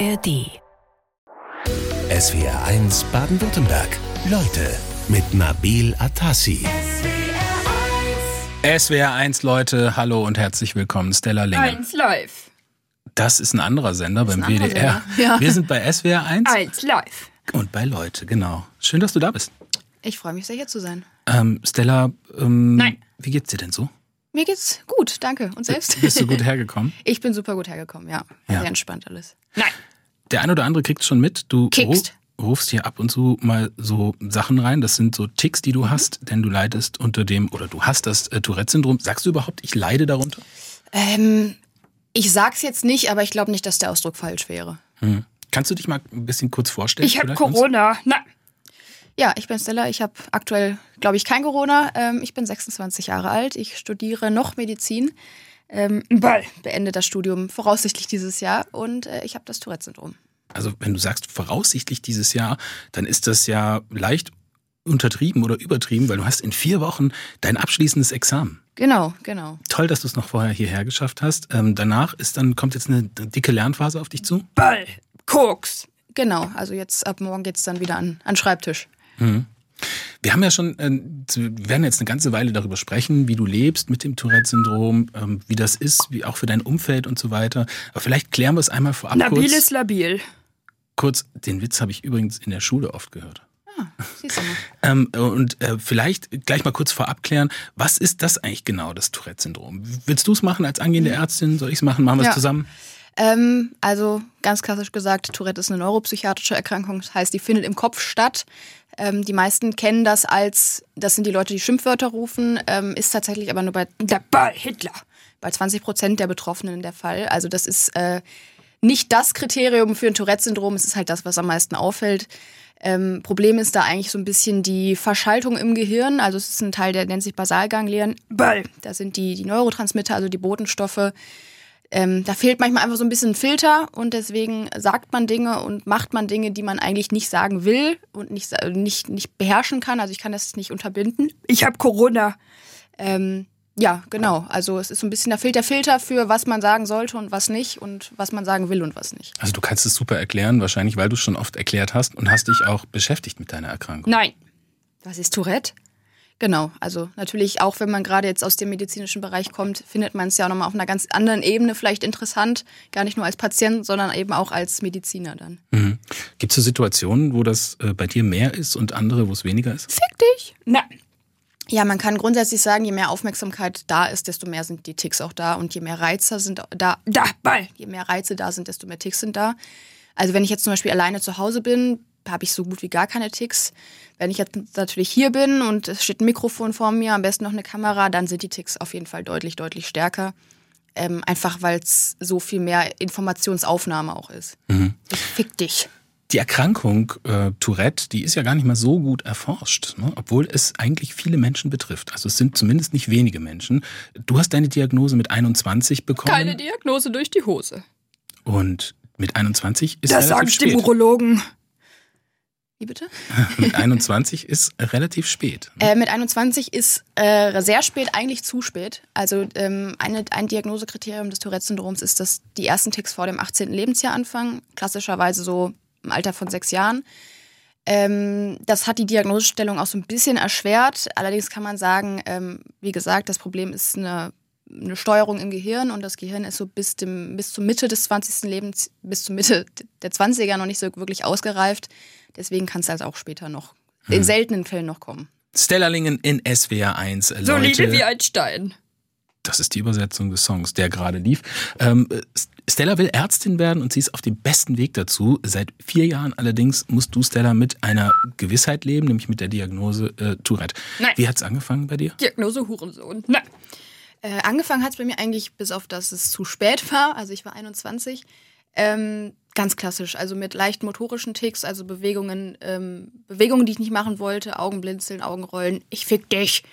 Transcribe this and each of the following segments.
ARD. SWR 1 Baden-Württemberg. Leute mit Nabil Atassi. SWR 1 Leute, hallo und herzlich willkommen. Stella Lingen. Eins live. Das ist ein anderer Sender beim anderer WDR. Sender, ja. Wir sind bei SWR 1 Eins live. und bei Leute, genau. Schön, dass du da bist. Ich freue mich sehr, hier zu sein. Ähm, Stella, ähm, Nein. wie geht's dir denn so? Mir geht's gut, danke. Und selbst? Bist du gut hergekommen? Ich bin super gut hergekommen, ja. Ja. Sehr entspannt alles. Nein. Der ein oder andere kriegt schon mit. Du Kickst. ru- rufst hier ab und zu mal so Sachen rein. Das sind so Ticks, die Mhm. du hast, denn du leidest unter dem, oder du hast das äh, Tourette-Syndrom. Sagst du überhaupt, ich leide darunter? Ähm, ich sag's jetzt nicht, aber ich glaube nicht, dass der Ausdruck falsch wäre. Hm. Kannst du dich mal ein bisschen kurz vorstellen? Ich habe uns? Corona. Ja, ich bin Stella. Ich habe aktuell, glaube ich, kein Corona. Ähm, ich bin 26 Jahre alt. Ich studiere noch Medizin. Ähm, Ball. beende das Studium voraussichtlich dieses Jahr und äh, ich habe das Tourette-Syndrom. Also wenn du sagst voraussichtlich dieses Jahr, dann ist das ja leicht untertrieben oder übertrieben, weil du hast in vier Wochen dein abschließendes Examen. Genau, genau. Toll, dass du es noch vorher hierher geschafft hast. Ähm, danach ist dann kommt jetzt eine dicke Lernphase auf dich zu. Ball. Koks. Genau, also jetzt ab morgen geht's dann wieder an, an den Schreibtisch. Wir haben ja schon, äh, wir werden jetzt eine ganze Weile darüber sprechen, wie du lebst mit dem Tourette-Syndrom, ähm, wie das ist, wie auch für dein Umfeld und so weiter. Aber vielleicht klären wir es einmal vorab Nabil kurz. ist labil. kurz. Den Witz habe ich übrigens in der Schule oft gehört. Siehst du mal. Ähm, und äh, vielleicht gleich mal kurz vorab klären, was ist das eigentlich genau, das Tourette-Syndrom? Willst du es machen als angehende Ärztin? Soll ich es machen? Machen wir es Mhm. Ja. zusammen? Ähm, also ganz klassisch gesagt, Tourette ist eine neuropsychiatrische Erkrankung, das heißt, die findet im Kopf statt. Ähm, die meisten kennen das als, das sind die Leute, die Schimpfwörter rufen, ähm, ist tatsächlich aber nur bei, Der Ball. Hitler. bei 20 Prozent der Betroffenen der Fall. Also das ist äh, nicht das Kriterium für ein Tourette-Syndrom, es ist halt das, was am meisten auffällt. Ähm, Problem ist da eigentlich so ein bisschen die Verschaltung im Gehirn. Also es ist ein Teil, der nennt sich Basalganglien. Ball. Da sind die, die Neurotransmitter, also die Botenstoffe. Ähm, da fehlt manchmal einfach so ein bisschen ein Filter und deswegen sagt man Dinge und macht man Dinge, die man eigentlich nicht sagen will und nicht, nicht, nicht beherrschen kann. Also ich kann das nicht unterbinden. Ich habe Corona. Ähm, ja, genau. Also es ist so ein bisschen, da fehlt der Filter für, was man sagen sollte und was nicht und was man sagen will und was nicht. Also du kannst es super erklären, wahrscheinlich, weil du es schon oft erklärt hast und hast dich auch beschäftigt mit deiner Erkrankung. Nein. Was ist Tourette? Genau, also natürlich auch wenn man gerade jetzt aus dem medizinischen Bereich kommt, findet man es ja auch nochmal auf einer ganz anderen Ebene vielleicht interessant, gar nicht nur als Patient, sondern eben auch als Mediziner dann. Mhm. Gibt es so Situationen, wo das äh, bei dir mehr ist und andere, wo es weniger ist? Fick dich! Nein. Ja, man kann grundsätzlich sagen, je mehr Aufmerksamkeit da ist, desto mehr sind die Ticks auch da und je mehr Reize sind da, Da. Ball. je mehr Reize da sind, desto mehr Ticks sind da. Also wenn ich jetzt zum Beispiel alleine zu Hause bin, habe ich so gut wie gar keine Ticks. Wenn ich jetzt natürlich hier bin und es steht ein Mikrofon vor mir, am besten noch eine Kamera, dann sind die Ticks auf jeden Fall deutlich, deutlich stärker. Ähm, einfach weil es so viel mehr Informationsaufnahme auch ist. Ich fick dich. Die Erkrankung äh, Tourette, die ist ja gar nicht mal so gut erforscht, ne? obwohl es eigentlich viele Menschen betrifft. Also es sind zumindest nicht wenige Menschen. Du hast deine Diagnose mit 21 bekommen Keine Diagnose durch die Hose. und mit 21 ist Das relativ sagt dem spät. Urologen. Wie bitte? Mit 21 ist relativ spät. ne? Äh, mit 21 ist äh, sehr spät, eigentlich zu spät. Also ähm, eine, ein Diagnosekriterium des Tourette-Syndroms ist, dass die ersten Ticks vor dem 18. Lebensjahr anfangen, klassischerweise so im Alter von sechs Jahren. Ähm, das hat die Diagnosestellung auch so ein bisschen erschwert. Allerdings kann man sagen, ähm, wie gesagt, das Problem ist eine, eine Steuerung im Gehirn und das Gehirn ist so bis, dem, bis zur Mitte des 20. Lebens, bis zur Mitte der 20er noch nicht so wirklich ausgereift. Deswegen kann es also auch später noch, in seltenen Fällen noch kommen. Stella Lingen in SWR 1. Leute, Solide wie ein Stein. Das ist die Übersetzung des Songs, der gerade lief. Ähm, Stella will Ärztin werden und sie ist auf dem besten Weg dazu. Seit vier Jahren allerdings musst du, Stella, mit einer Gewissheit leben, nämlich mit der Diagnose äh, Tourette. Nein. Wie hat's angefangen bei dir? Diagnose Hurensohn. Nein. Äh, angefangen hat es bei mir eigentlich, bis auf dass es zu spät war, also ich war 21, ähm, ganz klassisch, also mit leicht motorischen Ticks, also Bewegungen, ähm, Bewegungen, die ich nicht machen wollte, Augenblinzeln, Augenrollen, ich fick dich.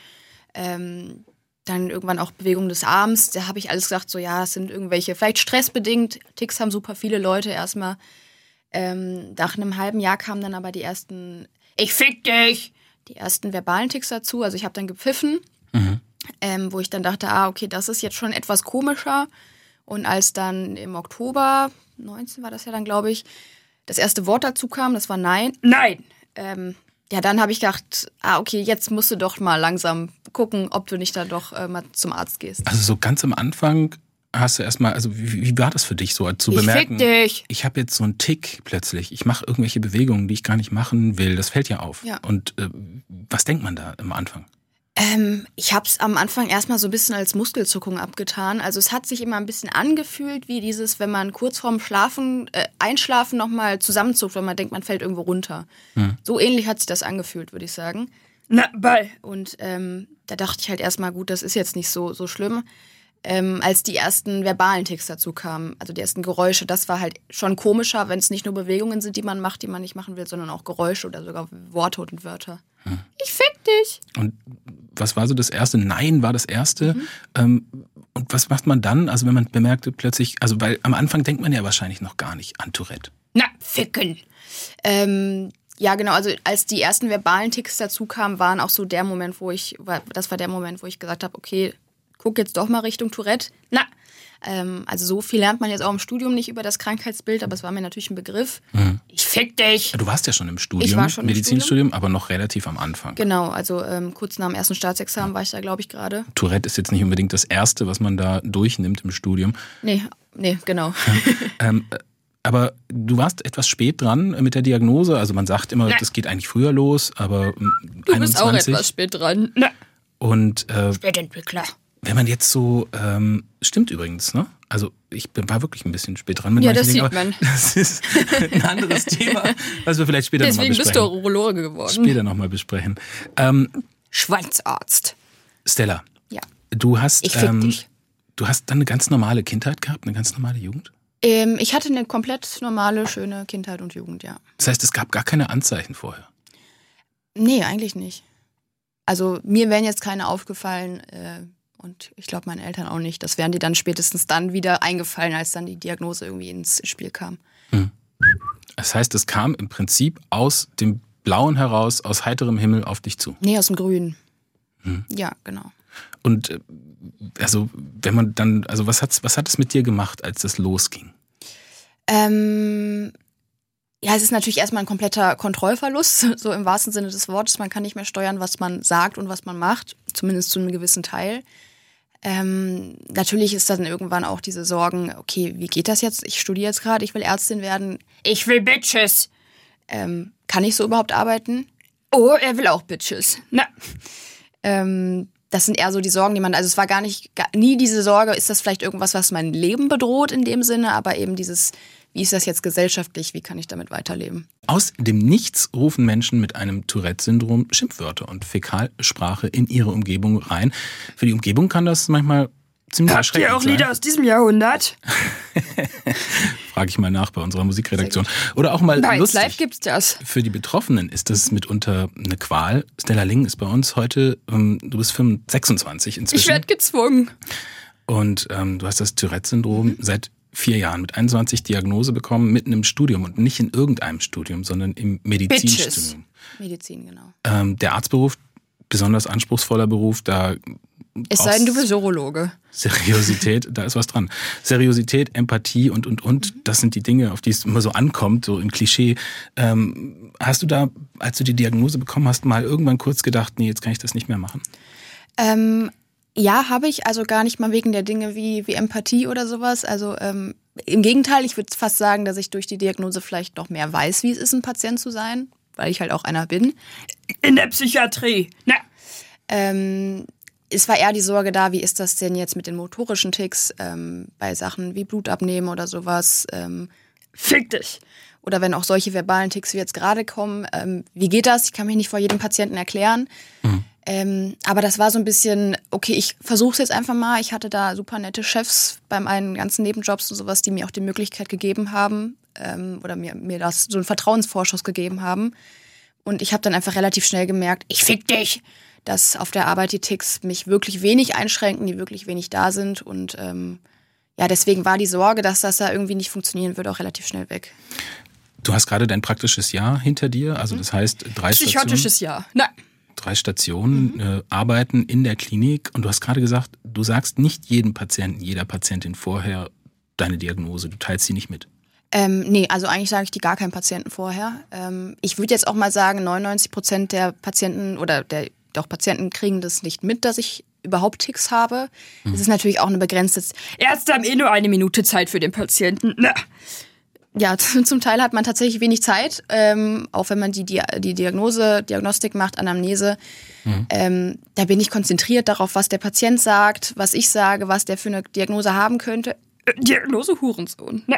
Ähm, dann irgendwann auch Bewegungen des Arms, da habe ich alles gesagt, so ja, es sind irgendwelche, vielleicht stressbedingt, Ticks haben super viele Leute erstmal. Ähm, nach einem halben Jahr kamen dann aber die ersten, ich fick dich, die ersten verbalen Ticks dazu, also ich habe dann gepfiffen ähm, wo ich dann dachte, ah, okay, das ist jetzt schon etwas komischer. Und als dann im Oktober 19 war das ja dann, glaube ich, das erste Wort dazu kam, das war Nein. Nein. Ähm, ja, dann habe ich gedacht, ah, okay, jetzt musst du doch mal langsam gucken, ob du nicht da doch äh, mal zum Arzt gehst. Also so ganz am Anfang hast du erstmal, also wie, wie war das für dich so zu Ich bemerken? fick dich. Ich habe jetzt so einen Tick plötzlich. Ich mache irgendwelche Bewegungen, die ich gar nicht machen will. Das fällt ja auf. Ja. Und äh, was denkt man da am Anfang? Ähm, ich habe es am Anfang erstmal so ein bisschen als Muskelzuckung abgetan. Also es hat sich immer ein bisschen angefühlt, wie dieses, wenn man kurz vorm Schlafen, äh, Einschlafen nochmal zusammenzuckt, wenn man denkt, man fällt irgendwo runter. So ähnlich hat sich das angefühlt, würde ich sagen. Na, Ball. Und ähm, da dachte ich halt erstmal, gut, das ist jetzt nicht so, so schlimm. Ähm, als die ersten verbalen Ticks dazu kamen, also die ersten Geräusche, das war halt schon komischer, wenn es nicht nur Bewegungen sind, die man macht, die man nicht machen will, sondern auch Geräusche oder sogar Worte und Wörter. Ich fick dich. Und was war so das erste? Nein war das erste. Mhm. Ähm, und was macht man dann? Also wenn man bemerkt plötzlich, also weil am Anfang denkt man ja wahrscheinlich noch gar nicht an Tourette. Na, ficken. Ähm, ja, genau. Also als die ersten verbalen Ticks dazu kamen, waren auch so der Moment, wo ich, das war der Moment, wo ich gesagt habe, okay, guck jetzt doch mal Richtung Tourette. Na, Ähm, also so viel lernt man jetzt auch im Studium nicht über das Krankheitsbild, aber es war mir natürlich ein Begriff. ich fick dich. Du warst ja schon im Studium, Ich war schon Medizinstudium, aber noch relativ am Anfang. Genau, also ähm, kurz nach dem ersten Staatsexamen war ich da, glaube ich, gerade. Tourette ist jetzt nicht unbedingt das Erste, was man da durchnimmt im Studium. Nee, nee, genau. Ähm, äh, aber du warst etwas spät dran mit der Diagnose. Also man sagt immer, Na. das geht eigentlich früher los, aber ähm, Du bist auch 21. etwas spät dran. Na, Und äh, Spätentwickler. Wenn man jetzt so, ähm, stimmt übrigens, ne? Also ich bin, war wirklich ein bisschen spät dran mit Ja, das Dingen, sieht man. Das ist ein anderes Thema, was wir vielleicht später nochmal Deswegen bist besprechen. du Urologe geworden. Später nochmal besprechen. Ähm, Schweinsarzt. Stella, Ja. du hast, Ich ähm, dich. du hast dann eine ganz normale Kindheit gehabt, eine ganz normale Jugend. Ähm, ich hatte eine komplett normale, schöne Kindheit und Jugend, ja. Das heißt, es gab gar keine Anzeichen vorher. Nee, eigentlich nicht. Also mir wären jetzt keine aufgefallen äh, und ich glaube meinen Eltern auch nicht. Das wären die dann spätestens dann wieder eingefallen, als dann die Diagnose irgendwie ins Spiel kam. Das heißt, es kam im Prinzip aus dem Blauen heraus, aus heiterem Himmel auf dich zu. Nee, aus dem Grün. Hm. Ja, genau. Und äh, also, wenn man dann, also was hat's, was hat es mit dir gemacht, als das losging? Ähm, ja, es ist natürlich erstmal ein kompletter Kontrollverlust, so im wahrsten Sinne des Wortes. Man kann nicht mehr steuern, was man sagt und was man macht, zumindest zu einem gewissen Teil. Ähm, natürlich ist dann irgendwann auch diese Sorgen, okay, wie geht das jetzt? Ich studiere jetzt gerade, ich will Ärztin werden. Ich will Bitches. Ähm, kann ich so überhaupt arbeiten? Oh, er will auch Bitches. Na, Ähm, das sind eher so die Sorgen, die man, also es war gar nicht, gar, nie diese Sorge, ist das vielleicht irgendwas, was mein Leben bedroht in dem Sinne, aber eben dieses, wie ist das jetzt gesellschaftlich, wie kann ich damit weiterleben? Aus dem Nichts rufen Menschen mit einem Tourette-Syndrom Schimpfwörter und Fäkalsprache in ihre Umgebung rein. Für die Umgebung kann das manchmal ziemlich habt ihr auch sein. Lieder aus diesem Jahrhundert? Frage ich mal nach bei unserer Musikredaktion. Oder auch mal Nein, lustig. live gibt's das. Für die Betroffenen ist das mitunter eine Qual. Stella Ling ist bei uns heute, ähm, du bist 25, 26 inzwischen. Ich werde gezwungen. Und ähm, du hast das Tourette-Syndrom Mhm. seit vier Jahren mit 21 Diagnose bekommen, mitten im Studium und nicht in irgendeinem Studium, sondern im Medizinstudium. Medizin, genau. Ähm, der Arztberuf, besonders anspruchsvoller Beruf, da Es sei denn, du bist Urologe. Seriosität, da ist was dran. Seriosität, Empathie und, und, und, das sind die Dinge, auf die es immer so ankommt, so im Klischee. Ähm, hast du da, als du die Diagnose bekommen hast, mal irgendwann kurz gedacht, nee, jetzt kann ich das nicht mehr machen? Ähm, ja, habe ich, also gar nicht mal wegen der Dinge wie, wie Empathie oder sowas. Also ähm, im Gegenteil, ich würde fast sagen, dass ich durch die Diagnose vielleicht noch mehr weiß, wie es ist, ein Patient zu sein, weil ich halt auch einer bin. In der Psychiatrie. Na, Ähm, es war eher die Sorge da, wie ist das denn jetzt mit den motorischen Ticks ähm, bei Sachen wie Blutabnehmen oder sowas. Ähm, fick dich. oder wenn auch solche verbalen Ticks wie jetzt gerade kommen, ähm, wie geht das? Ich kann mich nicht vor jedem Patienten erklären. Ähm, aber das war so ein bisschen, okay, ich versuche es jetzt einfach mal. Ich hatte da super nette Chefs bei meinen ganzen Nebenjobs und sowas, die mir auch die Möglichkeit gegeben haben ähm, oder mir, mir das so einen Vertrauensvorschuss gegeben haben. Und ich habe dann einfach relativ schnell gemerkt, ich fick dich, dass auf der Arbeit die Ticks mich wirklich wenig einschränken, die wirklich wenig da sind. Und ähm, ja, deswegen war die Sorge, dass das da irgendwie nicht funktionieren würde, auch relativ schnell weg. Du hast gerade dein praktisches Jahr hinter dir, also das heißt drei Stationen, Psychotisches Jahr. Na, drei Stationen äh, arbeiten in der Klinik und du hast gerade gesagt, du sagst nicht jedem Patienten, jeder Patientin vorher, deine Diagnose, du teilst sie nicht mit. Ähm, nee, also eigentlich sage ich die gar keinen Patienten vorher. Ähm, ich würde jetzt auch mal sagen, 99 Prozent der Patienten oder der doch Patienten kriegen das nicht mit, dass ich überhaupt Ticks habe. Es ist natürlich auch eine begrenzte. Ärzte haben eh nur eine Minute Zeit für den Patienten. Na. Ja, zum Teil hat man tatsächlich wenig Zeit, ähm, auch wenn man die, die, die Diagnose, Diagnostik macht, Anamnese. Ähm, da bin ich konzentriert darauf, was der Patient sagt, was ich sage, was der für eine Diagnose haben könnte. Diagnose Hurensohn. Na.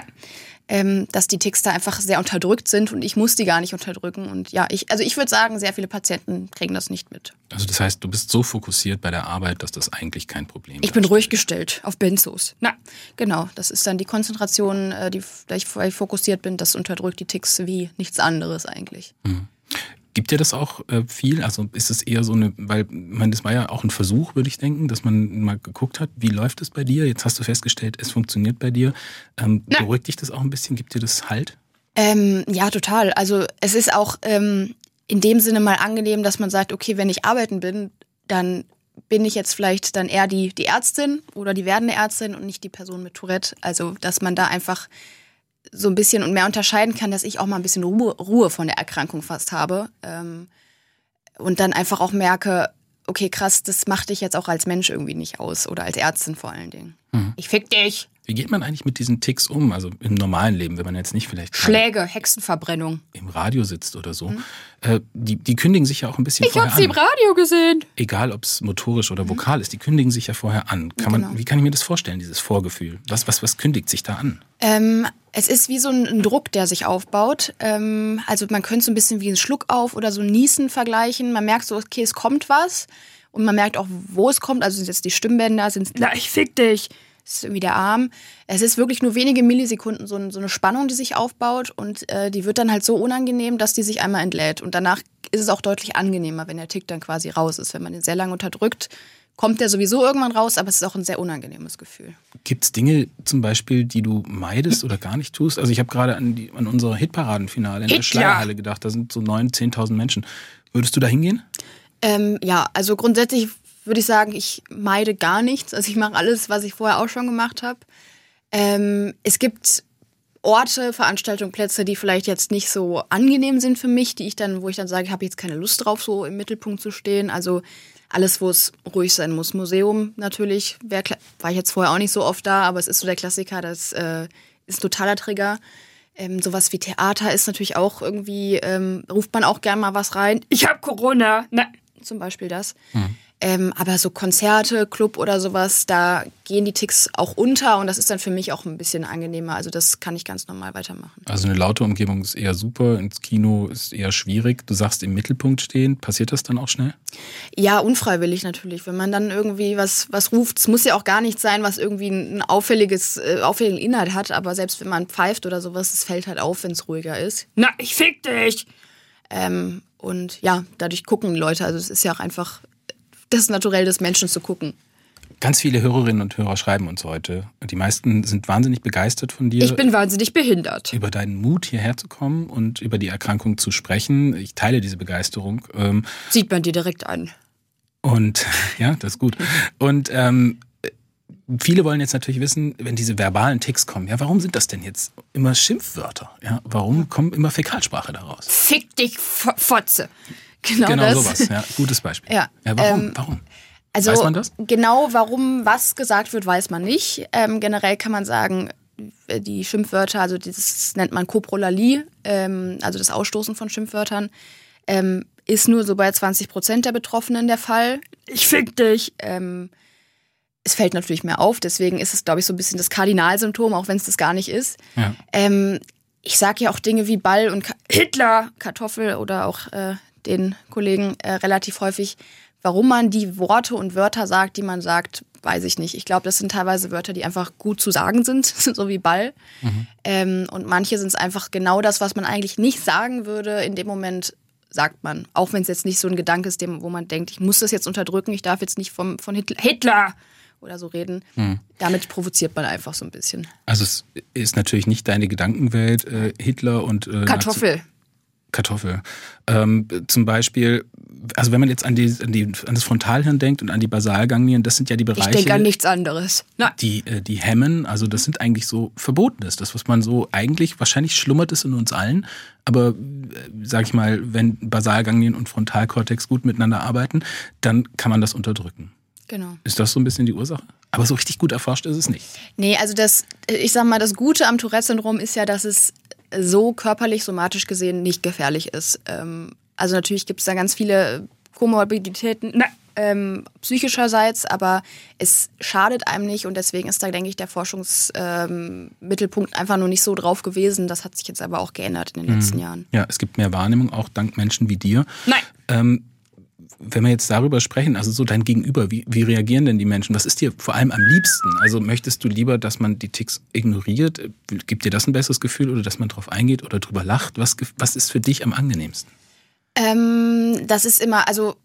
ähm, dass die Ticks da einfach sehr unterdrückt sind und ich muss die gar nicht unterdrücken. Und ja, ich, also ich würde sagen, sehr viele Patienten kriegen das nicht mit. Also das heißt, du bist so fokussiert bei der Arbeit, dass das eigentlich kein Problem ist. Ich bin ruhig gestellt auf Benzos. Na, genau. Das ist dann die Konzentration, äh, die, da ich weil ich fokussiert bin, das unterdrückt die Ticks wie nichts anderes eigentlich. Gibt dir das auch äh, viel? Also ist es eher so eine, weil man das war ja auch ein Versuch, würde ich denken, dass man mal geguckt hat, wie läuft es bei dir? Jetzt hast du festgestellt, es funktioniert bei dir. Ähm, Na. beruhigt dich das auch ein bisschen? Gibt dir das Halt? Ähm, ja, total. Also es ist auch ähm, in dem Sinne mal angenehm, dass man sagt, okay, wenn ich arbeiten bin, dann bin ich jetzt vielleicht dann eher die, die Ärztin oder die werdende Ärztin und nicht die Person mit Tourette. Also dass man da einfach so ein bisschen und mehr unterscheiden kann, dass ich auch mal ein bisschen Ruhe, Ruhe von der Erkrankung fast habe. Ähm, und dann einfach auch merke, okay, krass, das macht dich jetzt auch als Mensch irgendwie nicht aus oder als Ärztin vor allen Dingen. Ich fick dich. Wie geht man eigentlich mit diesen Ticks um? Also im normalen Leben, wenn man jetzt nicht vielleicht Schläge, Hexenverbrennung. im Radio sitzt oder so. Äh, die, die kündigen sich ja auch ein bisschen Mhm. Ich vorher hab sie im an. Radio gesehen. Egal, ob es motorisch oder vokal ist, die kündigen sich ja vorher an. Kann man, Genau. Wie kann ich mir das vorstellen, dieses Vorgefühl? Was, was, was kündigt sich da an? Ähm, es ist wie so ein, ein Druck, der sich aufbaut. Ähm, also man könnte so ein bisschen wie ein Schluck auf oder so ein Niesen vergleichen. Man merkt so, okay, es kommt was. Und man merkt auch, wo es kommt. Also sind jetzt die Stimmbänder, sind es Na, ich fick dich. Es ist irgendwie der Arm. Es ist wirklich nur wenige Millisekunden so, ein, so eine Spannung, die sich aufbaut. Und äh, die wird dann halt so unangenehm, dass die sich einmal entlädt. Und danach ist es auch deutlich angenehmer, wenn der Tick dann quasi raus ist. Wenn man den sehr lange unterdrückt, kommt der sowieso irgendwann raus. Aber es ist auch ein sehr unangenehmes Gefühl. Gibt es Dinge zum Beispiel, die du meidest oder gar nicht tust? Also ich habe gerade an, die- an unser Hitparadenfinale in der Hitler. Schleierhalle gedacht. Da sind so 9.000, 10.000 Menschen. Würdest du da hingehen? Ähm, ja, also grundsätzlich würde ich sagen, ich meide gar nichts. Also ich mache alles, was ich vorher auch schon gemacht habe. Ähm, es gibt Orte, Veranstaltungen, Plätze, die vielleicht jetzt nicht so angenehm sind für mich, die ich dann, wo ich dann sage, ich habe jetzt keine Lust drauf, so im Mittelpunkt zu stehen. Also alles, wo es ruhig sein muss. Museum natürlich, wär, war ich jetzt vorher auch nicht so oft da, aber es ist so der Klassiker, das äh, ist totaler Trigger. Ähm, sowas wie Theater ist natürlich auch irgendwie, ähm, ruft man auch gern mal was rein Ich hab Corona. Na, zum Beispiel das. Ähm, aber so Konzerte, Club oder sowas, da gehen die Ticks auch unter und das ist dann für mich auch ein bisschen angenehmer. Also das kann ich ganz normal weitermachen. Also eine laute Umgebung ist eher super, ins Kino ist eher schwierig. Du sagst im Mittelpunkt stehen, passiert das dann auch schnell? Ja, unfreiwillig natürlich. Wenn man dann irgendwie was, was ruft, es muss ja auch gar nicht sein, was irgendwie ein auffälliges, äh, auffälligen Inhalt hat, aber selbst wenn man pfeift oder sowas, es fällt halt auf, wenn es ruhiger ist. na, ich fick dich. Ähm, und ja, dadurch gucken Leute. Also es ist ja auch einfach das Naturell des Menschen zu gucken. Ganz viele Hörerinnen und Hörer schreiben uns heute. Die meisten sind wahnsinnig begeistert von dir. Ich bin wahnsinnig behindert. über deinen Mut hierher zu kommen und über die Erkrankung zu sprechen. Ich teile diese Begeisterung. Ähm, Sieht man dir direkt an. und ja, das ist gut. Und ähm, viele wollen jetzt natürlich wissen, wenn diese verbalen Ticks kommen, ja, warum sind das denn jetzt immer Schimpfwörter? Ja, warum kommt immer Fäkalsprache daraus? Fick dich, Fotze. Genau, genau das. sowas, ja, gutes Beispiel. Ja, warum? ähm, warum? Also Weiß man das? genau, warum was gesagt wird, weiß man nicht. Ähm, generell kann man sagen, äh, die Schimpfwörter, also dieses nennt man Koprolalie, ähm, also das Ausstoßen von Schimpfwörtern, ähm, ist nur so bei 20 Prozent der Betroffenen der Fall. Ich fick dich. Ähm, es fällt natürlich mehr auf, deswegen ist es, glaube ich, so ein bisschen das Kardinalsymptom, auch wenn es das gar nicht ist. Ja. Ähm, ich sage ja auch Dinge wie Ball und Ka Hitler. Kartoffel oder auch äh, den Kollegen äh, relativ häufig. Warum man die Worte und Wörter sagt, die man sagt, weiß ich nicht. Ich glaube, das sind teilweise Wörter, die einfach gut zu sagen sind, so wie Ball. Ähm, und manche sind es einfach genau das, was man eigentlich nicht sagen würde. In dem Moment sagt man. Auch wenn es jetzt nicht so ein Gedanke ist, dem, wo man denkt, ich muss das jetzt unterdrücken, ich darf jetzt nicht vom, von Hitler, Hitler. oder so reden. Damit provoziert man einfach so ein bisschen. Also es ist natürlich nicht deine Gedankenwelt, äh, Hitler und äh, Kartoffel. Kartoffel. Ähm, zum Beispiel, also wenn man jetzt an, die, an, die, an das Frontalhirn denkt und an die Basalganglien, das sind ja die Ich Bereiche, denke an nichts anderes. Nein. die, äh, die hemmen. Also das sind eigentlich so Verbotenes. Das, was man so eigentlich, wahrscheinlich schlummert es in uns allen. Aber äh, sag ich mal, wenn Basalganglien und Frontalkortex gut miteinander arbeiten, dann kann man das unterdrücken. Genau. Ist das so ein bisschen die Ursache? Aber so richtig gut erforscht ist es nicht. Nee, also das, ich sag mal, das Gute am Tourette-Syndrom ist ja, dass es so körperlich, somatisch gesehen nicht gefährlich ist. Ähm, also natürlich gibt es da ganz viele Komorbiditäten, ähm, psychischerseits, aber es schadet einem nicht und deswegen ist da, denke ich, der Forschungsmittelpunkt ähm, einfach nur nicht so drauf gewesen. Das hat sich jetzt aber auch geändert in den letzten Jahren. Ja, es gibt mehr Wahrnehmung, auch dank Menschen wie dir. Nein. Ähm, wenn wir jetzt darüber sprechen, also so dein Gegenüber, wie, wie reagieren denn die Menschen? Was ist dir vor allem am liebsten? Also möchtest du lieber, dass man die Ticks ignoriert? Gibt dir das ein besseres Gefühl oder dass man drauf eingeht oder drüber lacht? Was, was ist für dich am angenehmsten? Ähm, das ist immer, also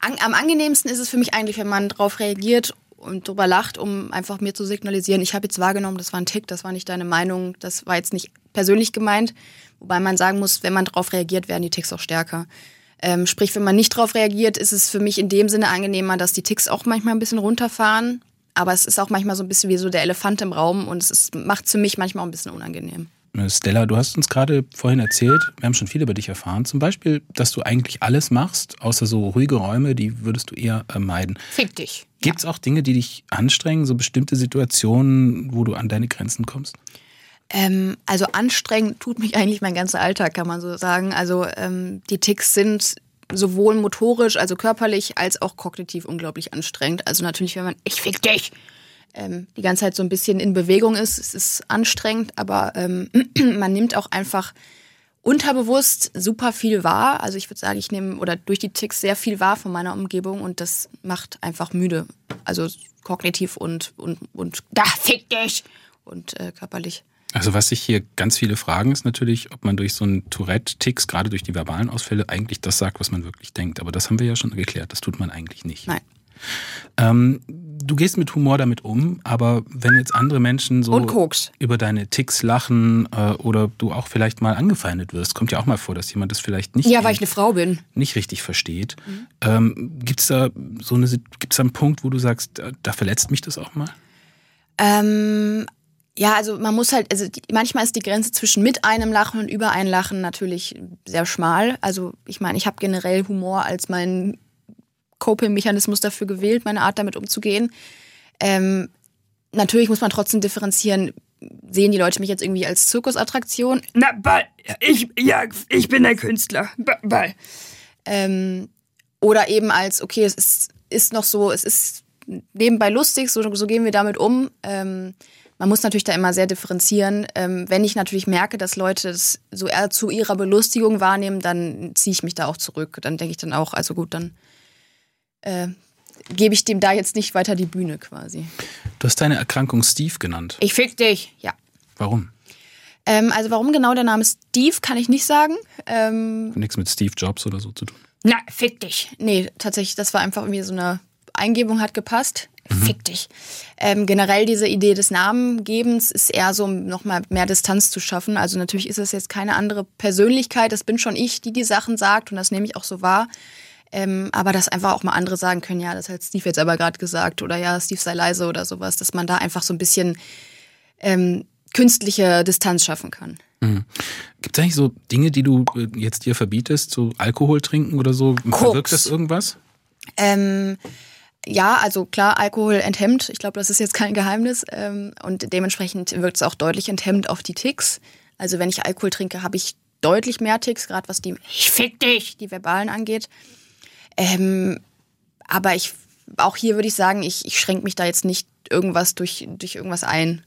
an, am angenehmsten ist es für mich eigentlich, wenn man darauf reagiert und drüber lacht, um einfach mir zu signalisieren, ich habe jetzt wahrgenommen, das war ein Tick, das war nicht deine Meinung, das war jetzt nicht persönlich gemeint. Wobei man sagen muss, wenn man darauf reagiert, werden die Ticks auch stärker. Ähm, sprich, wenn man nicht darauf reagiert, ist es für mich in dem Sinne angenehmer, dass die Ticks auch manchmal ein bisschen runterfahren. Aber es ist auch manchmal so ein bisschen wie so der Elefant im Raum und es macht es für mich manchmal auch ein bisschen unangenehm. Äh, Stella, du hast uns gerade vorhin erzählt, wir haben schon viel über dich erfahren, zum Beispiel, dass du eigentlich alles machst, außer so ruhige Räume, die würdest du eher äh, meiden. Fick dich. Gibt es auch Dinge, die dich anstrengen, so bestimmte Situationen, wo du an deine Grenzen kommst? Ähm, also anstrengend tut mich eigentlich mein ganzer Alltag, kann man so sagen. Also ähm, die Ticks sind sowohl motorisch, also körperlich, als auch kognitiv unglaublich anstrengend. Also natürlich, wenn man ich fick dich ähm, die ganze Zeit so ein bisschen in Bewegung ist, es ist anstrengend, aber ähm, man nimmt auch einfach unterbewusst super viel wahr. Also ich würde sagen, ich nehme oder durch die Ticks sehr viel wahr von meiner Umgebung und das macht einfach müde. Also kognitiv und und und Da fick dich. und äh, körperlich. Also was sich hier ganz viele fragen, ist natürlich, ob man durch so einen Tourette-Ticks, gerade durch die verbalen Ausfälle, eigentlich das sagt, was man wirklich denkt. Aber das haben wir ja schon geklärt, das tut man eigentlich nicht. Nein. Ähm, du gehst mit Humor damit um, aber wenn jetzt andere Menschen so über deine Ticks lachen äh, oder du auch vielleicht mal angefeindet wirst, kommt ja auch mal vor, dass jemand das vielleicht nicht, Ja, weil ich eine Frau bin. nicht richtig versteht. Ähm, gibt's da so eine, gibt's da einen Punkt, wo du sagst, da, da verletzt mich das auch mal? Ähm, ja, also man muss halt, also die, manchmal ist die Grenze zwischen mit einem Lachen und über ein Lachen natürlich sehr schmal. Also ich meine, ich habe generell Humor als mein Coping-Mechanismus dafür gewählt, meine Art damit umzugehen. Ähm, natürlich muss man trotzdem differenzieren, sehen die Leute mich jetzt irgendwie als Zirkusattraktion? Na, Ball. Ich, ja, ich bin der Künstler. Ba- Ball. Ähm, oder eben als, okay, es ist, ist noch so, es ist nebenbei lustig, so, so gehen wir damit um. Ähm, man muss natürlich da immer sehr differenzieren. Ähm, wenn ich natürlich merke, dass Leute es so eher zu ihrer Belustigung wahrnehmen, dann ziehe ich mich da auch zurück. Dann denke ich dann auch, also gut, dann äh, gebe ich dem da jetzt nicht weiter die Bühne quasi. Du hast deine Erkrankung Steve genannt. Ich fick dich. Ja. Warum? Ähm, also warum genau der Name Steve, kann ich nicht sagen. Ähm, Nichts mit Steve Jobs oder so zu tun. Na, fick dich. Nee, tatsächlich, das war einfach irgendwie so eine Eingebung hat gepasst. Mhm. Fick dich. Ähm, generell diese Idee des Namengebens ist eher so, um nochmal mehr Distanz zu schaffen. Also natürlich ist das jetzt keine andere Persönlichkeit, das bin schon ich, die die Sachen sagt und das nehme ich auch so wahr. Ähm, aber dass einfach auch mal andere sagen können, ja, das hat Steve jetzt aber gerade gesagt oder ja, Steve sei leise oder sowas, dass man da einfach so ein bisschen ähm, künstliche Distanz schaffen kann. Gibt es eigentlich so Dinge, die du äh, jetzt dir verbietest, so Alkohol trinken oder so? Verwirkt das irgendwas? Ähm, ja, also klar, Alkohol enthemmt. Ich glaube, das ist jetzt kein Geheimnis. Ähm, und dementsprechend wirkt es auch deutlich enthemmt auf die Ticks. Also wenn ich Alkohol trinke, habe ich deutlich mehr Ticks, gerade was die, Ich fick dich. die Verbalen angeht. Ähm, aber ich, auch hier würde ich sagen, ich, ich schränke mich da jetzt nicht irgendwas durch, durch irgendwas ein.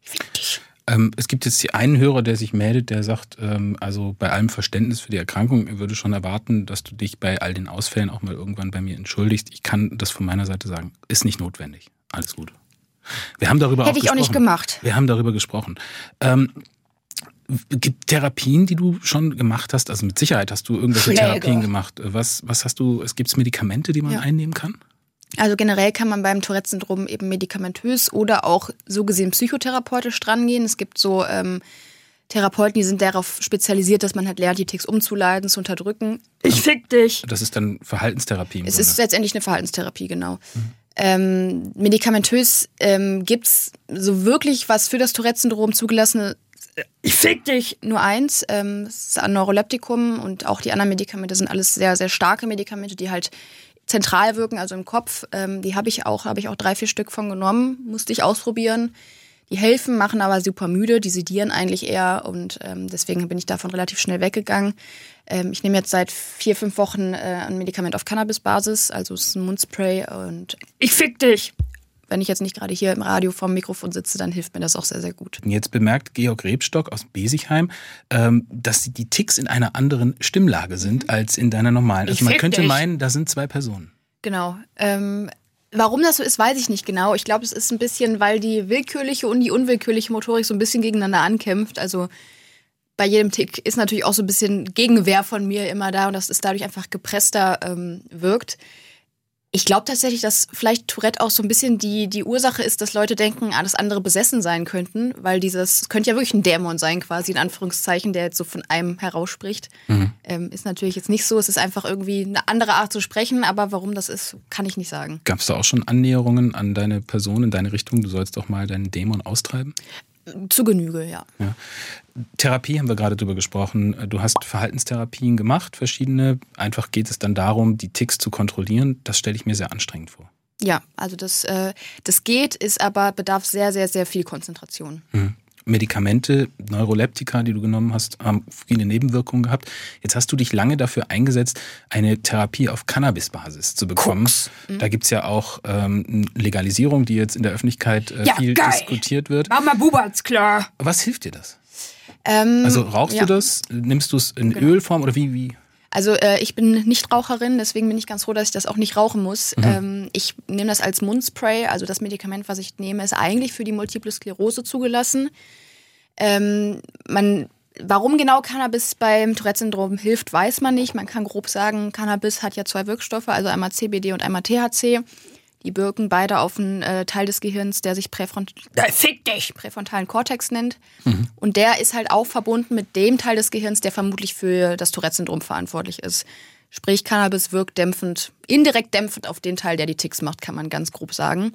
Fick dich. Ähm, es gibt jetzt einen Hörer, der sich meldet, der sagt, ähm, also bei allem Verständnis für die Erkrankung, er würde schon erwarten, dass du dich bei all den Ausfällen auch mal irgendwann bei mir entschuldigst. Ich kann das von meiner Seite sagen, ist nicht notwendig. Alles gut. Wir haben darüber Hätte auch ich auch nicht gesprochen. gemacht. Wir haben darüber gesprochen. Ähm, gibt Therapien, die du schon gemacht hast? Also mit Sicherheit hast du irgendwelche Schläge. Therapien gemacht. Was, was hast du? Es gibt Medikamente, die man Ja. einnehmen kann? Also generell kann man beim Tourette-Syndrom eben medikamentös oder auch so gesehen psychotherapeutisch drangehen. Es gibt so ähm, Therapeuten, die sind darauf spezialisiert, dass man halt lernt, die Ticks umzuleiten, zu unterdrücken. Ich fick dich. Das ist dann Verhaltenstherapie. Es Grunde. ist letztendlich eine Verhaltenstherapie, genau. Ähm, medikamentös ähm, gibt's so wirklich was für das Tourette-Syndrom zugelassene Ich fick dich. nur eins. Ähm, das ist ein Neuroleptikum und auch die anderen Medikamente sind alles sehr, sehr starke Medikamente, die halt zentral wirken, also im Kopf. Ähm, die habe ich auch, habe ich auch drei, vier Stück von genommen, musste ich ausprobieren. Die helfen, machen aber super müde, die sedieren eigentlich eher und ähm, deswegen bin ich davon relativ schnell weggegangen. Ähm, ich nehme jetzt seit vier, fünf Wochen äh, ein Medikament auf Cannabis-Basis, also es ist ein Mundspray und Ich fick dich. Wenn ich jetzt nicht gerade hier im Radio vorm Mikrofon sitze, dann hilft mir das auch sehr, sehr gut. Jetzt bemerkt Georg Rebstock aus Besigheim, ähm, dass die Ticks in einer anderen Stimmlage sind als in deiner normalen. Also Ich man könnte dich. meinen, da sind zwei Personen. Genau. Ähm, warum das so ist, weiß ich nicht genau. Ich glaube, es ist ein bisschen, weil die willkürliche und die unwillkürliche Motorik so ein bisschen gegeneinander ankämpft. Also bei jedem Tick ist natürlich auch so ein bisschen Gegenwehr von mir immer da und dass es dadurch einfach gepresster ähm, wirkt. Ich glaube tatsächlich, dass vielleicht Tourette auch so ein bisschen die, die Ursache ist, dass Leute denken, ah, dass andere besessen sein könnten, weil dieses könnte ja wirklich ein Dämon sein, quasi in Anführungszeichen, der jetzt so von einem herausspricht. Ähm, ist natürlich jetzt nicht so. Es ist einfach irgendwie eine andere Art zu sprechen, aber warum das ist, kann ich nicht sagen. Gab es da auch schon Annäherungen an deine Person, in deine Richtung? Du sollst doch mal deinen Dämon austreiben? Zu Genüge, ja. Ja. Therapie haben wir gerade drüber gesprochen. Du hast Verhaltenstherapien gemacht, verschiedene. Einfach geht es dann darum, die Ticks zu kontrollieren. Das stelle ich mir sehr anstrengend vor. Ja, also das, äh, das geht, ist aber bedarf sehr, sehr, sehr viel Konzentration. Hm. Medikamente, Neuroleptika, die du genommen hast, haben viele Nebenwirkungen gehabt. Jetzt hast du dich lange dafür eingesetzt, eine Therapie auf Cannabis-Basis zu bekommen. Koks. Da gibt's ja auch ähm, eine Legalisierung, die jetzt in der Öffentlichkeit äh, Ja, viel geil. diskutiert wird. Mama Bubat's klar. Was hilft dir das? Ähm, Also rauchst ja. du das? Nimmst du es in Ölform oder wie? wie? Also äh, ich bin Nichtraucherin, deswegen bin ich ganz froh, dass ich das auch nicht rauchen muss. Ähm, ich nehme das als Mundspray, also das Medikament, was ich nehme, ist eigentlich für die Multiple Sklerose zugelassen. Ähm, man, warum genau Cannabis beim Tourette-Syndrom hilft, weiß man nicht. Man kann grob sagen, Cannabis hat ja zwei Wirkstoffe, also einmal CBD und einmal THC. Die wirken beide auf einen äh, Teil des Gehirns, der sich präfront dich. präfrontalen Kortex nennt. Und der ist halt auch verbunden mit dem Teil des Gehirns, der vermutlich für das Tourette-Syndrom verantwortlich ist. Sprich, Cannabis wirkt dämpfend, indirekt dämpfend auf den Teil, der die Ticks macht, kann man ganz grob sagen.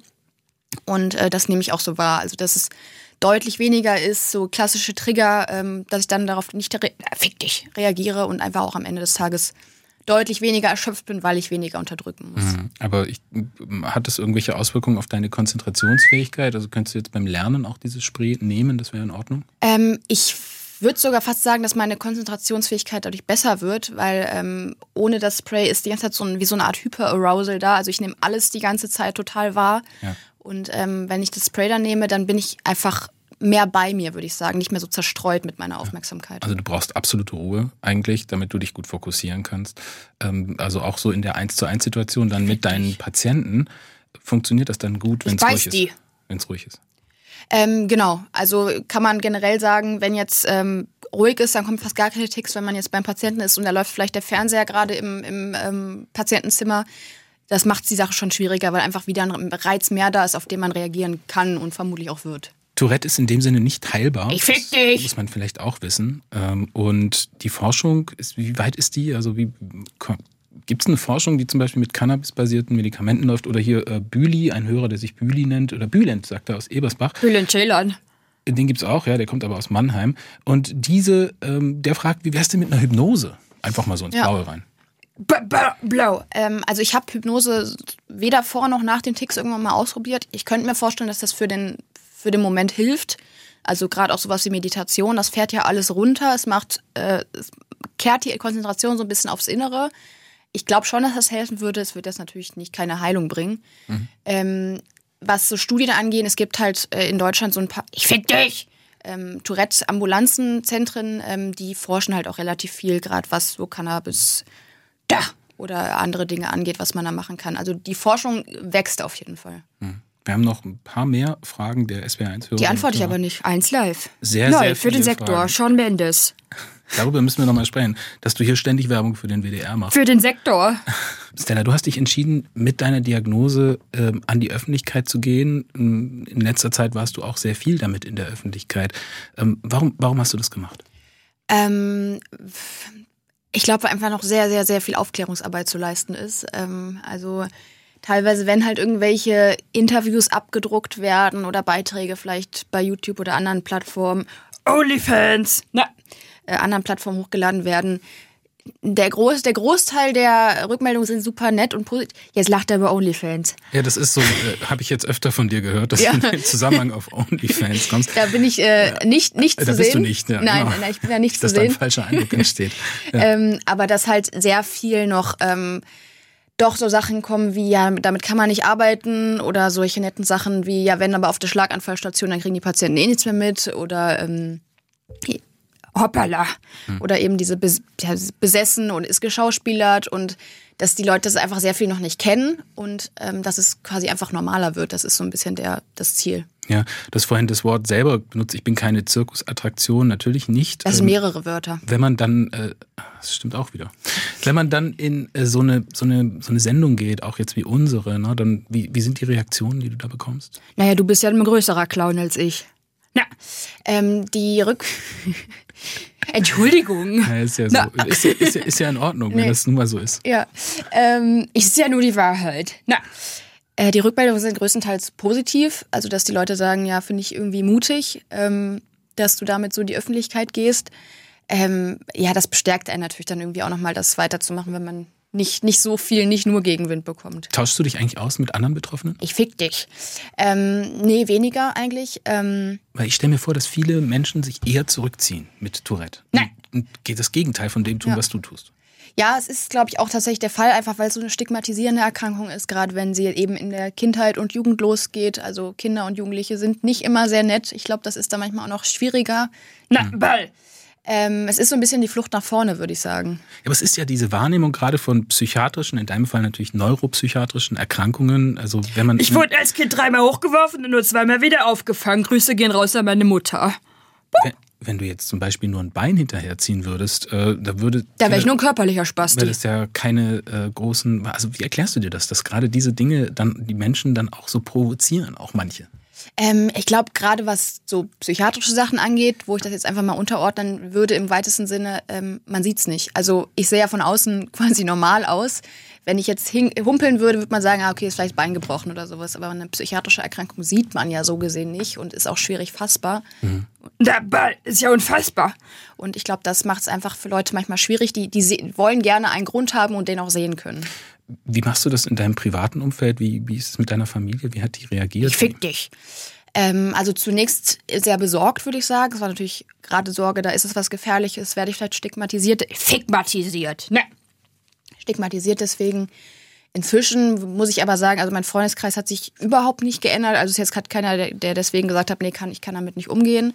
Und äh, das nehme ich auch so wahr. Also, dass es deutlich weniger ist, so klassische Trigger, ähm, dass ich dann darauf nicht re äh, fick dich, reagiere und einfach auch am Ende des Tages deutlich weniger erschöpft bin, weil ich weniger unterdrücken muss. Aber ich, hat das irgendwelche Auswirkungen auf deine Konzentrationsfähigkeit? Also könntest du jetzt beim Lernen auch dieses Spray nehmen? Das wäre in Ordnung? Ähm, ich würde sogar fast sagen, dass meine Konzentrationsfähigkeit dadurch besser wird, weil ähm, ohne das Spray ist die ganze Zeit so ein, wie so eine Art Hyper-Arousal da. Also ich nehme alles die ganze Zeit total wahr. Ja. Und ähm, wenn ich das Spray dann nehme, dann bin ich einfach mehr bei mir, würde ich sagen. Nicht mehr so zerstreut mit meiner Aufmerksamkeit. Also du brauchst absolute Ruhe eigentlich, damit du dich gut fokussieren kannst. Ähm, also auch so in der 1 zu 1 Situation dann mit deinen Patienten funktioniert das dann gut, wenn es ruhig die. ist. Wenn es ruhig ist. Ähm, genau, also kann man generell sagen, wenn jetzt ähm, ruhig ist, dann kommt fast gar keine Ticks, wenn man jetzt beim Patienten ist und da läuft vielleicht der Fernseher gerade im, im ähm, Patientenzimmer. Das macht die Sache schon schwieriger, weil einfach wieder ein Reiz mehr da ist, auf den man reagieren kann und vermutlich auch wird. Tourette ist in dem Sinne nicht heilbar. Ich fick Das dich. Muss man vielleicht auch wissen. Ähm, Und die Forschung, ist, wie weit ist die? Also wie gibt es eine Forschung, die zum Beispiel mit Cannabis-basierten Medikamenten läuft? Oder hier äh, Büli, ein Hörer, der sich Büli nennt, oder Bülent, sagt er aus Ebersbach. Bülent Ceylan. Den gibt's auch, ja, der kommt aber aus Mannheim. Und diese, ähm, der fragt, wie wär's denn mit einer Hypnose? Einfach mal so ins Ja. Blaue rein. -b Blau. Ähm, also ich habe Hypnose weder vor noch nach den Ticks irgendwann mal ausprobiert. Ich könnte mir vorstellen, dass das für den, für den Moment hilft. Also gerade auch sowas wie Meditation, das fährt ja alles runter. Es macht, äh, es kehrt die Konzentration so ein bisschen aufs Innere. Ich glaube schon, dass das helfen würde. Es wird das natürlich nicht keine Heilung bringen. Ähm, was so Studien angehen, es gibt halt äh, in Deutschland so ein paar, ich fick dich, ähm, Tourette-Ambulancenzentren, ähm, die forschen halt auch relativ viel, gerade was so Cannabis da oder andere Dinge angeht, was man da machen kann. Also die Forschung wächst auf jeden Fall. Wir haben noch ein paar mehr Fragen der SWR1-Hörer. Die antworte ich aber nicht. Eins live. Sehr, Neu sehr für den Sektor. Fragen. Sean Mendes. Darüber müssen wir nochmal sprechen, dass du hier ständig Werbung für den WDR machst. Für den Sektor. Stella, du hast dich entschieden, mit deiner Diagnose ähm, an die Öffentlichkeit zu gehen. Ähm, in letzter Zeit warst du auch sehr viel damit in der Öffentlichkeit. Ähm, warum, warum hast du das gemacht? Ähm, ich glaube, einfach noch sehr, sehr, sehr viel Aufklärungsarbeit zu leisten ist. Ähm, also teilweise, wenn halt irgendwelche Interviews abgedruckt werden oder Beiträge vielleicht bei YouTube oder anderen Plattformen, OnlyFans. na, äh, anderen Plattformen hochgeladen werden. Der, Groß, der Großteil der Rückmeldungen sind super nett und positiv. Jetzt lacht er über OnlyFans. Ja, das ist so, äh, habe ich jetzt öfter von dir gehört, dass Ja. du im Zusammenhang auf OnlyFans kommst. Da bin ich äh, nicht, nicht Da zu bist sehen. du nicht, ja, nein, genau. nein, ich bin ja nicht Nicht, zu dass da ein sehen. falscher Eindruck entsteht. Ja. Ähm, aber dass halt sehr viel noch ähm, doch so Sachen kommen wie, ja, damit kann man nicht arbeiten oder solche netten Sachen wie, ja, wenn aber auf der Schlaganfallstation, dann kriegen die Patienten eh nichts mehr mit oder ähm, hoppala. Hm. Oder eben diese Bes ja, besessen und ist geschauspielert und dass die Leute das einfach sehr viel noch nicht kennen und ähm, dass es quasi einfach normaler wird. Das ist so ein bisschen der, das Ziel. Ja, du hast vorhin das Wort selber benutzt. Ich bin keine Zirkusattraktion, natürlich nicht. Das sind Ähm, mehrere Wörter. wenn man dann, äh, das stimmt auch wieder, wenn man dann in äh, so, eine, so, eine, so eine Sendung geht, auch jetzt wie unsere, ne, dann wie, wie sind die Reaktionen, die du da bekommst? Naja, du bist ja ein größerer Clown als ich. Na, Ähm, die Rück... Entschuldigung. Ja, ist, ja so, Na. ist, ja, ist, ja, ist ja in Ordnung, wenn Nee. das nun mal so ist. Ja, ähm, ich sehe ja nur die Wahrheit. na. Äh, die Rückmeldungen sind größtenteils positiv, also dass die Leute sagen, ja, finde ich irgendwie mutig, ähm, dass du damit so in die Öffentlichkeit gehst. Ähm, ja, das bestärkt einen natürlich dann irgendwie auch nochmal, das weiterzumachen, wenn man nicht, nicht so viel, nicht nur Gegenwind bekommt. Tauschst du dich eigentlich aus mit anderen Betroffenen? Ich fick dich. Ähm, nee, weniger eigentlich. Ähm, Weil ich stelle mir vor, dass viele Menschen sich eher zurückziehen mit Tourette. Nein. Und geht das Gegenteil von dem tun, Ja. was du tust. Ja, es ist, glaube ich, auch tatsächlich der Fall, einfach weil es so eine stigmatisierende Erkrankung ist, gerade wenn sie eben in der Kindheit und Jugend losgeht. Also Kinder und Jugendliche sind nicht immer sehr nett. Ich glaube, das ist da manchmal auch noch schwieriger. Na, Ball. Ähm, es ist so ein bisschen die Flucht nach vorne, würde ich sagen. Ja, aber es ist ja diese Wahrnehmung gerade von psychiatrischen, in deinem Fall natürlich neuropsychiatrischen Erkrankungen. Also wenn man Ich wurde als Kind dreimal hochgeworfen und nur zweimal wieder aufgefangen. Grüße gehen raus an meine Mutter. wenn, wenn du jetzt zum Beispiel nur ein Bein hinterherziehen würdest, äh, da würde Da wäre ich nur ein körperlicher Spasti. das ja keine äh, großen. Also wie erklärst du dir das, dass gerade diese Dinge dann die Menschen dann auch so provozieren, auch manche? Ähm, ich glaube, gerade was so psychiatrische Sachen angeht, wo ich das jetzt einfach mal unterordnen würde, im weitesten Sinne, ähm, man sieht's nicht. Also ich sehe ja von außen quasi normal aus. Wenn ich jetzt humpeln würde, würde man sagen, ah, okay, ist vielleicht Bein gebrochen oder sowas. Aber eine psychiatrische Erkrankung sieht man ja so gesehen nicht und ist auch schwierig fassbar. Der Ball ist ja unfassbar. Und ich glaube, das macht es einfach für Leute manchmal schwierig. Die, die wollen gerne einen Grund haben und den auch sehen können. Wie machst du das in deinem privaten Umfeld? Wie, wie ist es mit deiner Familie? Wie hat die reagiert? Ich fick dich. Ähm, also zunächst sehr besorgt, würde ich sagen. Es war natürlich gerade Sorge, da ist es was Gefährliches, werde ich vielleicht stigmatisiert. Stigmatisiert. Na, Stigmatisiert deswegen. Inzwischen muss ich aber sagen, also mein Freundeskreis hat sich überhaupt nicht geändert. Also es ist jetzt gerade keiner, der, der deswegen gesagt hat, nee, kann, ich kann damit nicht umgehen.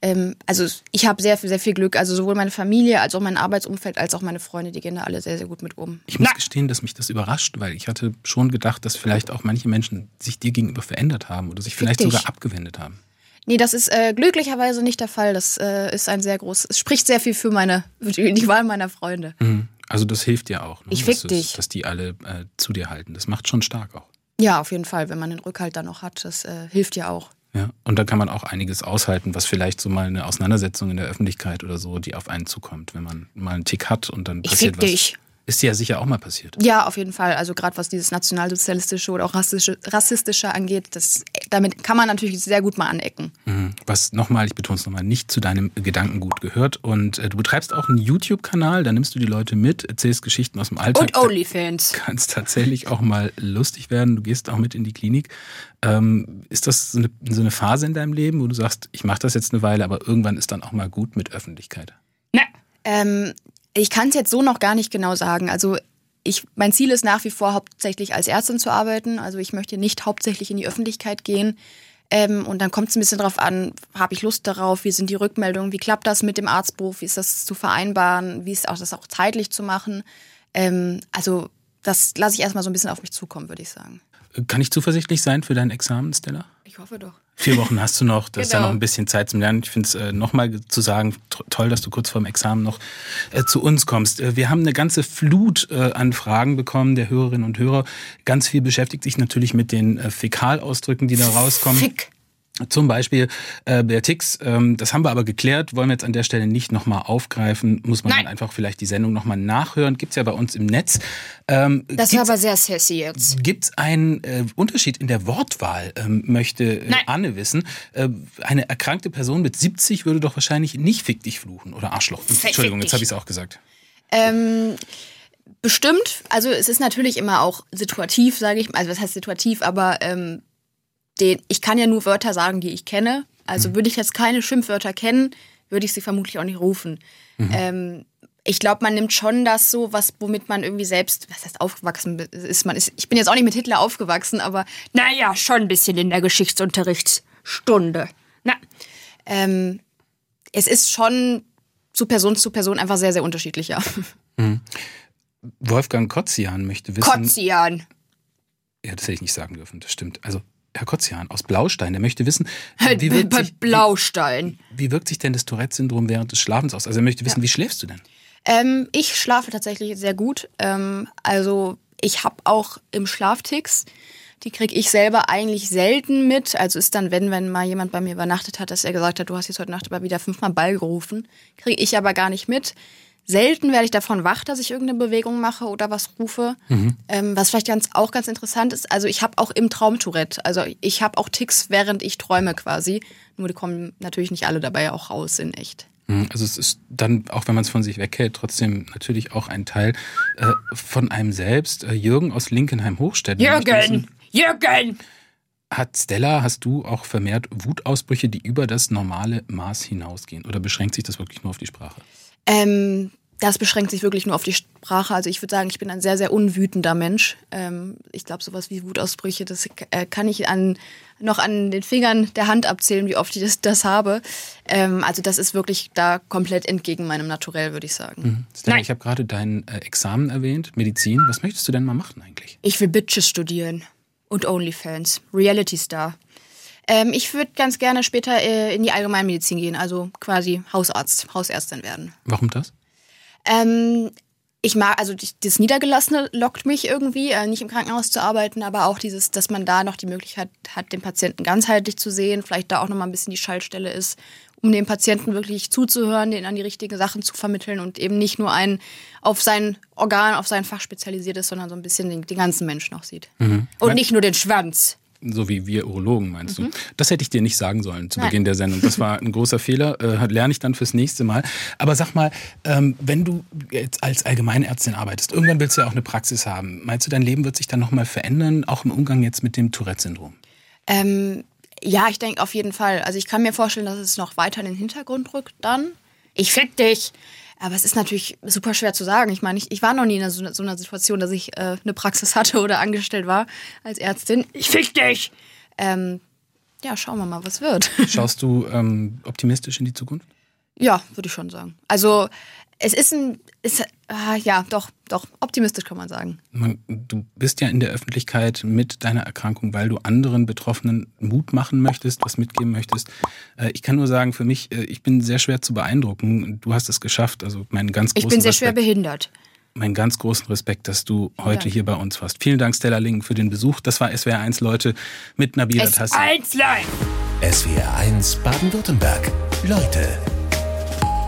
Ähm, also ich habe sehr, sehr viel Glück. Also sowohl meine Familie als auch mein Arbeitsumfeld als auch meine Freunde, die gehen da alle sehr, sehr gut mit um. Ich muss Na. gestehen, dass mich das überrascht, weil ich hatte schon gedacht, dass vielleicht auch manche Menschen sich dir gegenüber verändert haben oder sich vielleicht dich. sogar abgewendet haben. Nee, das ist äh, glücklicherweise nicht der Fall. Das äh, ist ein sehr groß, es spricht sehr viel für meine, die Wahl meiner Freunde. Mhm. Also das hilft dir auch, ne? Ich dass, fick das- dich. dass die alle äh, zu dir halten. Das macht schon stark auch. Ja, auf jeden Fall, wenn man den Rückhalt dann noch hat, das äh, hilft ja auch. Ja, und da kann man auch einiges aushalten, was vielleicht so mal eine Auseinandersetzung in der Öffentlichkeit oder so, die auf einen zukommt, wenn man mal einen Tick hat und dann Ich passiert fick was. dich. Ist dir ja sicher auch mal passiert. Ja, auf jeden Fall. Also gerade was dieses nationalsozialistische oder auch rassistische, rassistische angeht, das, damit kann man natürlich sehr gut mal anecken. Mhm. Was nochmal, ich betone es nochmal, nicht zu deinem Gedankengut gehört. Und äh, du betreibst auch einen YouTube-Kanal, da nimmst du die Leute mit, erzählst Geschichten aus dem Alltag. und OnlyFans. Kann es tatsächlich auch mal lustig werden. Du gehst auch mit in die Klinik. Ähm, ist das so eine, so eine Phase in deinem Leben, wo du sagst, ich mache das jetzt eine Weile, aber irgendwann ist dann auch mal gut mit Öffentlichkeit? Na, Ähm, ich kann es jetzt so noch gar nicht genau sagen. Also ich, mein Ziel ist nach wie vor hauptsächlich als Ärztin zu arbeiten. Also ich möchte nicht hauptsächlich in die Öffentlichkeit gehen. Ähm, und dann kommt es ein bisschen drauf an, habe ich Lust darauf, wie sind die Rückmeldungen, wie klappt das mit dem Arztberuf, wie ist das zu vereinbaren, wie ist auch das auch zeitlich zu machen. Ähm, also das lasse ich erstmal so ein bisschen auf mich zukommen, würde ich sagen. Kann ich zuversichtlich sein für dein Examen, Stella? Ich hoffe doch. Vier Wochen hast du noch, das ist ja Genau. noch ein bisschen Zeit zum Lernen. Ich finde es äh, nochmal zu sagen, toll, dass du kurz vorm Examen noch äh, zu uns kommst. Äh, wir haben eine ganze Flut äh, an Fragen bekommen der Hörerinnen und Hörer. Ganz viel beschäftigt sich natürlich mit den äh, Fäkalausdrücken, die da rauskommen. Fick. Zum Beispiel äh, Beatrix, ähm, das haben wir aber geklärt, wollen wir jetzt an der Stelle nicht nochmal aufgreifen, muss man Nein. dann einfach vielleicht die Sendung nochmal nachhören, gibt's ja bei uns im Netz. Ähm, Das war aber sehr sassy jetzt. Gibt es einen äh, Unterschied in der Wortwahl, ähm, möchte äh. Anne wissen. Äh, eine erkrankte Person mit 70 würde doch wahrscheinlich nicht fick dich fluchen oder Arschloch. Entschuldigung, jetzt habe ich es auch gesagt. Ähm, bestimmt, also es ist natürlich immer auch situativ, sage ich, also was heißt situativ, aber ähm, den, ich kann ja nur Wörter sagen, die ich kenne. Also würde ich jetzt keine Schimpfwörter kennen, würde ich sie vermutlich auch nicht rufen. Ähm, ich glaube, man nimmt schon das so, was womit man irgendwie selbst, was heißt aufgewachsen ist. Man ist, ich bin jetzt auch nicht mit Hitler aufgewachsen, aber Naja, schon ein bisschen in der Geschichtsunterrichtsstunde. Na, ähm, es ist schon zu Person zu Person einfach sehr, sehr unterschiedlich, ja. Wolfgang Kotzian möchte wissen. Kotzian. Ja, das hätte ich nicht sagen dürfen, das stimmt. Also, Herr Kotzian aus Blaustein, der möchte wissen, wie wirkt, sich, Blaustein. wie, wie wirkt sich denn das Tourette-Syndrom während des Schlafens aus? Also, er möchte wissen, wie schläfst du denn? Ähm, ich schlafe tatsächlich sehr gut. Ähm, also ich habe auch im Schlafticks. Die kriege ich selber eigentlich selten mit. Also ist dann, wenn, wenn mal jemand bei mir übernachtet hat, dass er gesagt hat, du hast jetzt heute Nacht aber wieder fünfmal Ball gerufen. Kriege ich aber gar nicht mit. Selten werde ich davon wach, dass ich irgendeine Bewegung mache oder was rufe. Ähm, was vielleicht ganz, auch ganz interessant ist, also ich habe auch im Traum Tourette. Also ich habe auch Ticks, während ich träume quasi. Nur die kommen natürlich nicht alle dabei auch raus in echt. Hm, Also es ist dann, auch wenn man es von sich weghält, trotzdem natürlich auch ein Teil äh, von einem selbst. Äh, Jürgen aus Linkenheim-Hochstedt. Jürgen! Jürgen! Hat Stella, hast du auch vermehrt Wutausbrüche, die über das normale Maß hinausgehen? Oder beschränkt sich das wirklich nur auf die Sprache? Ähm, das beschränkt sich wirklich nur auf die Sprache. Also ich würde sagen, ich bin ein sehr, sehr unwütender Mensch. Ähm, ich glaube, sowas wie Wutausbrüche, das äh, kann ich an, noch an den Fingern der Hand abzählen, wie oft ich das, das habe. Ähm, also das ist wirklich da komplett entgegen meinem Naturell, würde ich sagen. Stella, Nein. ich habe gerade dein äh, Examen erwähnt, Medizin. Was möchtest du denn mal machen eigentlich? Ich will Bitches studieren und Onlyfans, Reality Star. Ähm, ich würde ganz gerne später äh, in die Allgemeinmedizin gehen, also quasi Hausarzt, Hausärztin werden. Warum das? Ähm, ich mag, also das Niedergelassene lockt mich irgendwie, äh, nicht im Krankenhaus zu arbeiten, aber auch dieses, dass man da noch die Möglichkeit hat, den Patienten ganzheitlich zu sehen, vielleicht da auch nochmal ein bisschen die Schaltstelle ist, um dem Patienten wirklich zuzuhören, den an die richtigen Sachen zu vermitteln und eben nicht nur ein auf sein Organ, auf sein Fach spezialisiert ist, sondern so ein bisschen den, den ganzen Menschen auch sieht. Und nicht nur den Schwanz. So wie wir Urologen, meinst du? Das hätte ich dir nicht sagen sollen zu Nein. Beginn der Sendung. Das war ein großer Fehler. Äh, lerne ich dann fürs nächste Mal. Aber sag mal, ähm, wenn du jetzt als Allgemeinärztin arbeitest, irgendwann willst du ja auch eine Praxis haben. Meinst du, dein Leben wird sich dann nochmal verändern, auch im Umgang jetzt mit dem Tourette-Syndrom? Ähm, ja, ich denke auf jeden Fall. Also ich kann mir vorstellen, dass es noch weiter in den Hintergrund rückt dann. Ich fick dich. Aber es ist natürlich super schwer zu sagen. Ich meine, ich, ich war noch nie in so, so einer Situation, dass ich äh, eine Praxis hatte oder angestellt war als Ärztin. Ich fick dich. Ähm, ja, schauen wir mal, was wird. Schaust du ähm, optimistisch in die Zukunft? ja, würde ich schon sagen. Also es ist ein, ist, ah, ja, doch, doch, optimistisch kann man sagen. Man, du bist ja in der Öffentlichkeit mit deiner Erkrankung, weil du anderen Betroffenen Mut machen möchtest, was mitgeben möchtest. Äh, ich kann nur sagen, für mich, äh, ich bin sehr schwer zu beeindrucken. Du hast es geschafft. Also meinen ganz Ich großen bin sehr schwer Respekt. behindert. meinen ganz großen Respekt, dass du heute Danke. hier bei uns warst. Vielen Dank, Stella Lingen, für den Besuch. Das war SWR 1 Leute mit Nabila Es Tassi. Einslein. SWR 1 Baden-Württemberg. Leute,